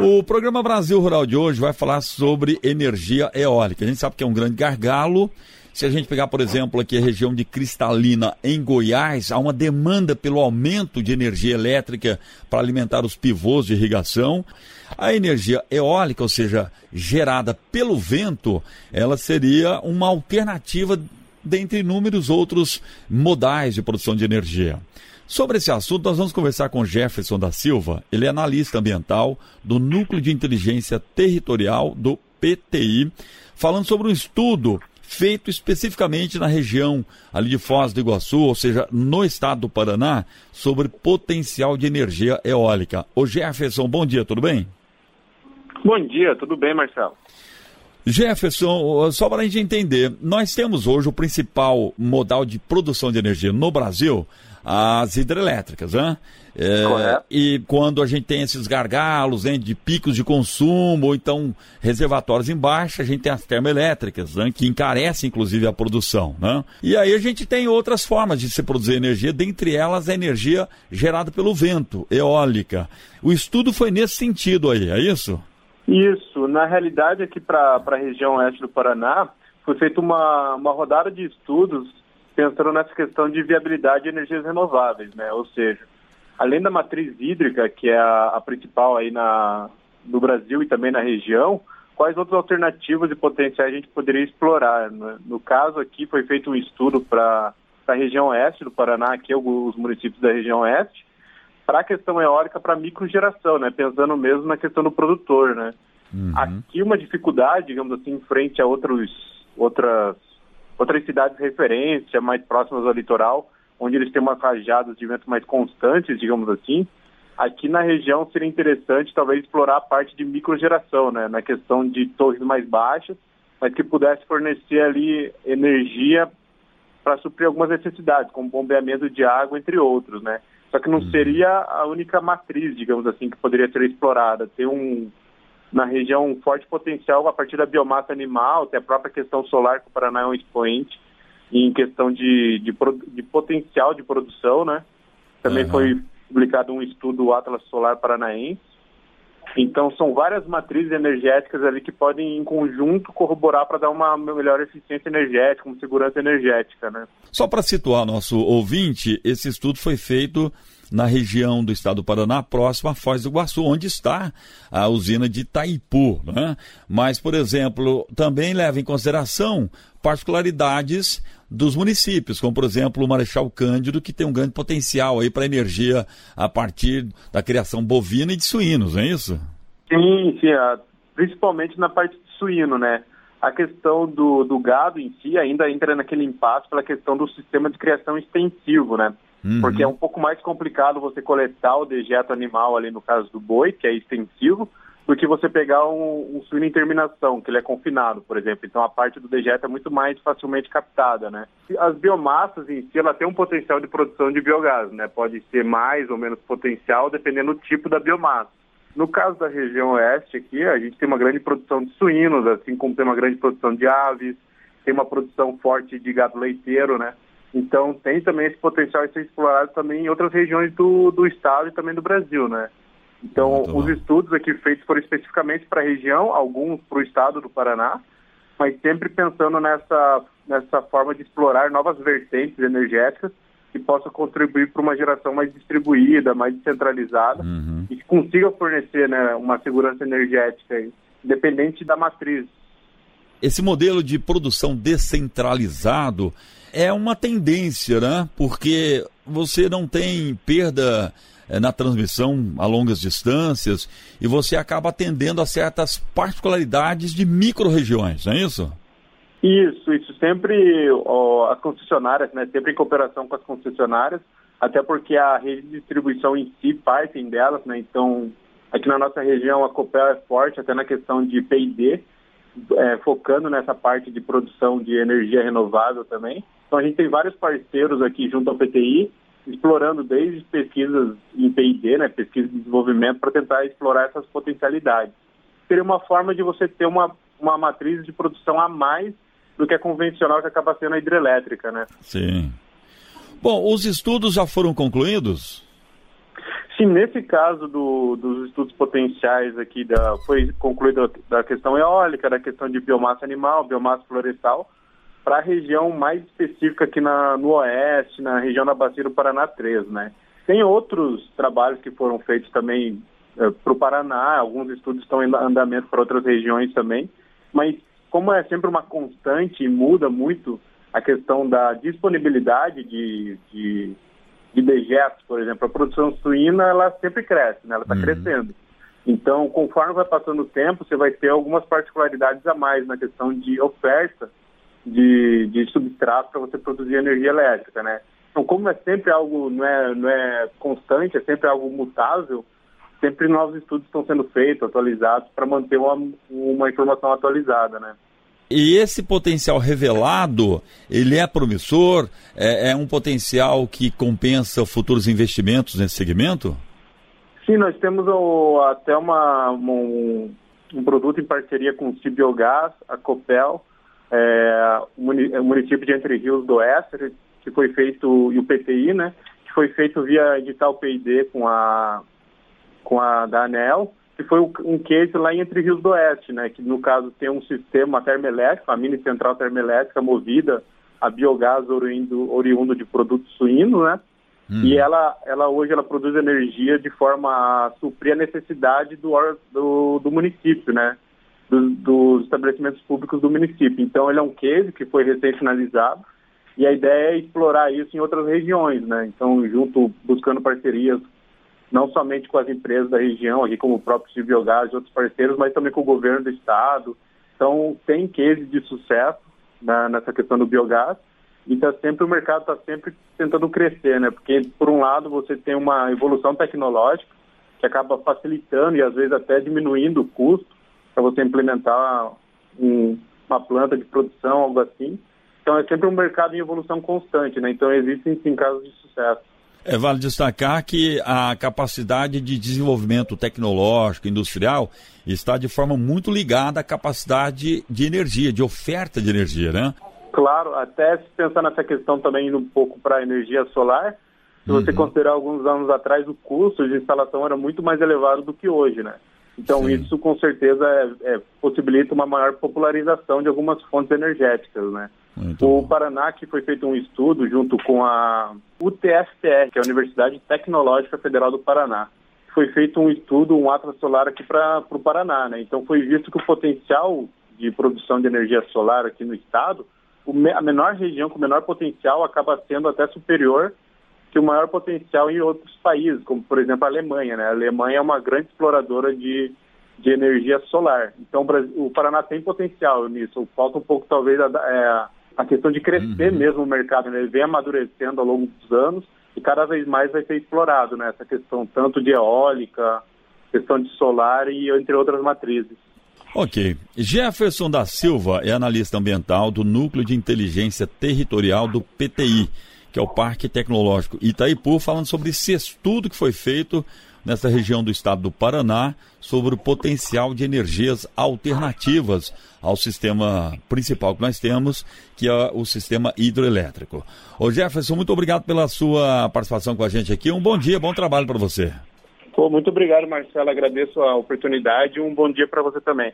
O programa Brasil Rural de hoje vai falar sobre energia eólica. A gente sabe que é um grande gargalo. Se a gente pegar, por exemplo, aqui a região de Cristalina, em Goiás, há uma demanda pelo aumento de energia elétrica para alimentar os pivôs de irrigação. A energia eólica, ou seja, gerada pelo vento, ela seria uma alternativa dentre inúmeros outros modais de produção de energia. Sobre esse assunto, nós vamos conversar com Jefferson da Silva. Ele é analista ambiental do Núcleo de Inteligência Territorial do PTI, falando sobre um estudo feito especificamente na região ali de Foz do Iguaçu, ou seja, no estado do Paraná, sobre potencial de energia eólica. Ô Jefferson, bom dia, tudo bem? Bom dia, tudo bem, Marcelo? Jefferson, só para a gente entender, nós temos hoje o principal modal de produção de energia no Brasil, as hidrelétricas, né? É, e quando a gente tem esses gargalos né, de picos de consumo, ou então reservatórios em baixa, a gente tem as termoelétricas, né, que encarecem inclusive a produção. Né? E aí a gente tem outras formas de se produzir energia, dentre elas a energia gerada pelo vento, eólica. O estudo foi nesse sentido aí, é isso? Isso. Na realidade, aqui para a região oeste do Paraná, foi feita uma, uma rodada de estudos pensando nessa questão de viabilidade de energias renováveis, né? Ou seja, além da matriz hídrica, que é a, a principal aí na, no Brasil e também na região, quais outras alternativas e potenciais a gente poderia explorar? Né? No caso aqui foi feito um estudo para a região oeste do Paraná, aqui os municípios da região oeste, para a questão eólica para microgeração, né? Pensando mesmo na questão do produtor, né? Uhum. Aqui uma dificuldade, digamos assim, em frente a outros, outras outras cidades de referência mais próximas ao litoral, onde eles têm umas rajadas de vento mais constantes, digamos assim. Aqui na região seria interessante talvez explorar a parte de microgeração, né, na questão de torres mais baixas, mas que pudesse fornecer ali energia para suprir algumas necessidades, como bombeamento de água, entre outros, né. Só que não uhum. seria a única matriz, digamos assim, que poderia ser explorada. Tem um, na região um forte potencial a partir da biomassa animal, tem a própria questão solar, que o Paraná é um expoente, em questão de, de, de potencial de produção, né? Também uhum. foi publicado um estudo, o Atlas Solar Paranaense. Então, são várias matrizes energéticas ali que podem, em conjunto, corroborar para dar uma melhor eficiência energética, uma segurança energética, né? Só para situar nosso ouvinte, esse estudo foi feito na região do estado do Paraná, próximo a Foz do Iguaçu, onde está a usina de Itaipu. Né? Mas, por exemplo, também leva em consideração particularidades dos municípios, como por exemplo o Marechal Cândido, que tem um grande potencial aí para energia a partir da criação bovina e de suínos, não é isso? Sim, sim, principalmente na parte de suíno, né? A questão do, do gado em si ainda entra naquele impasse pela questão do sistema de criação extensivo, né? Uhum. Porque é um pouco mais complicado você coletar o dejeto animal ali no caso do boi, que é extensivo, do que você pegar um, um suíno em terminação, que ele é confinado, por exemplo. Então a parte do dejeto é muito mais facilmente captada, né? As biomassas em si, ela tem um potencial de produção de biogás, né? Pode ser mais ou menos potencial, dependendo do tipo da biomassa. No caso da região oeste aqui, a gente tem uma grande produção de suínos, assim como tem uma grande produção de aves, tem uma produção forte de gado leiteiro, né? Então tem também esse potencial de ser explorado também em outras regiões do, do estado e também do Brasil, né? Então os estudos aqui feitos foram especificamente para a região, alguns para o estado do Paraná, mas sempre pensando nessa, nessa forma de explorar novas vertentes energéticas que possam contribuir para uma geração mais distribuída, mais descentralizada uhum. e que consiga fornecer né, uma segurança energética independente da matriz. Esse modelo de produção descentralizado é uma tendência, né? Porque você não tem perda é, na transmissão a longas distâncias e você acaba atendendo a certas particularidades de micro-regiões, não é isso? Isso, isso sempre ó, as concessionárias, né? Sempre em cooperação com as concessionárias, até porque a rede de distribuição em si partem delas, né? Então, aqui na nossa região a Copel é forte até na questão de P&D, é, focando nessa parte de produção de energia renovável também. Então a gente tem vários parceiros aqui junto ao PTI, explorando desde pesquisas em P&D, né, pesquisa de desenvolvimento, para tentar explorar essas potencialidades. Seria uma forma de você ter uma, uma matriz de produção a mais do que a convencional que acaba sendo a hidrelétrica, né? Sim. Bom, os estudos já foram concluídos? Sim, nesse caso do, dos estudos potenciais aqui, da, foi concluída da questão eólica, da questão de biomassa animal, biomassa florestal, para a região mais específica aqui na, no oeste, na região da Bacia do Paraná 3, né? Tem outros trabalhos que foram feitos também é, para o Paraná, alguns estudos estão em andamento para outras regiões também, mas como é sempre uma constante e muda muito a questão da disponibilidade de, de, de dejetos, por exemplo, a produção suína ela sempre cresce, né? ela está uhum. crescendo. Então, conforme vai passando o tempo, você vai ter algumas particularidades a mais na questão de oferta de, de substrato para você produzir energia elétrica, né? Então, como é sempre algo, não é, não é constante, é sempre algo mutável, sempre novos estudos estão sendo feitos, atualizados, para manter uma, uma informação atualizada, né? E esse potencial revelado, ele é promissor? É, é, um potencial que compensa futuros investimentos nesse segmento? Sim, nós temos o, até uma, um, um, produto em parceria com o Cibiogás, a Copel, é, o município de Entre Rios do Oeste, que foi feito, e o PTI, né, que foi feito via edital PID com a, com a da ANEL, que foi um case lá em Entre Rios do Oeste, né, que no caso tem um sistema termoelétrico, a mini central termoelétrica movida a biogás oriundo, oriundo de produtos suínos, né, hum. e ela, ela hoje ela produz energia de forma a suprir a necessidade do, do, do município, né, dos, dos estabelecimentos públicos do município. Então, ele é um case que foi recém-finalizado e a ideia é explorar isso em outras regiões, né? Então, junto, buscando parcerias não somente com as empresas da região, aqui como o próprio Biogás e outros parceiros, mas também com o governo do estado. Então, tem case de sucesso na, nessa questão do biogás e tá sempre o mercado está sempre tentando crescer, né? Porque por um lado você tem uma evolução tecnológica que acaba facilitando e às vezes até diminuindo o custo para você implementar um, uma planta de produção, algo assim. Então é sempre um mercado em evolução constante, né? Então existem sim casos de sucesso. É, vale destacar que a capacidade de desenvolvimento tecnológico, industrial, está de forma muito ligada à capacidade de energia, de oferta de energia, né? Claro, até se pensar nessa questão também indo um pouco para a energia solar, se você uhum. considerar alguns anos atrás, o custo de instalação era muito mais elevado do que hoje, né? Então, Sim. isso com certeza é, é, possibilita uma maior popularização de algumas fontes energéticas, né? Muito o. Paraná, que foi feito um estudo junto com a UTFPR, que é a Universidade Tecnológica Federal do Paraná. Foi feito um estudo, um atlas solar aqui para o Paraná, né? Então, foi visto que o potencial de produção de energia solar aqui no estado, a menor região com menor potencial acaba sendo até superior que o maior potencial em outros países, como por exemplo a Alemanha. Né? A Alemanha é uma grande exploradora de, de energia solar. Então o Paraná tem potencial nisso. Falta um pouco talvez a, é, a questão de crescer uhum. mesmo o mercado. Né? Ele vem amadurecendo ao longo dos anos e cada vez mais vai ser explorado né? essa questão tanto de eólica, questão de solar e entre outras matrizes. Ok. Jefferson da Silva é analista ambiental do Núcleo de Inteligência Territorial do PTI que é o Parque Tecnológico Itaipu, falando sobre esse estudo que foi feito nessa região do estado do Paraná sobre o potencial de energias alternativas ao sistema principal que nós temos, que é o sistema hidroelétrico. Ô Jefferson, muito obrigado pela sua participação com a gente aqui. Um bom dia, bom trabalho para você. Muito obrigado, Marcelo. Agradeço a oportunidade e um bom dia para você também.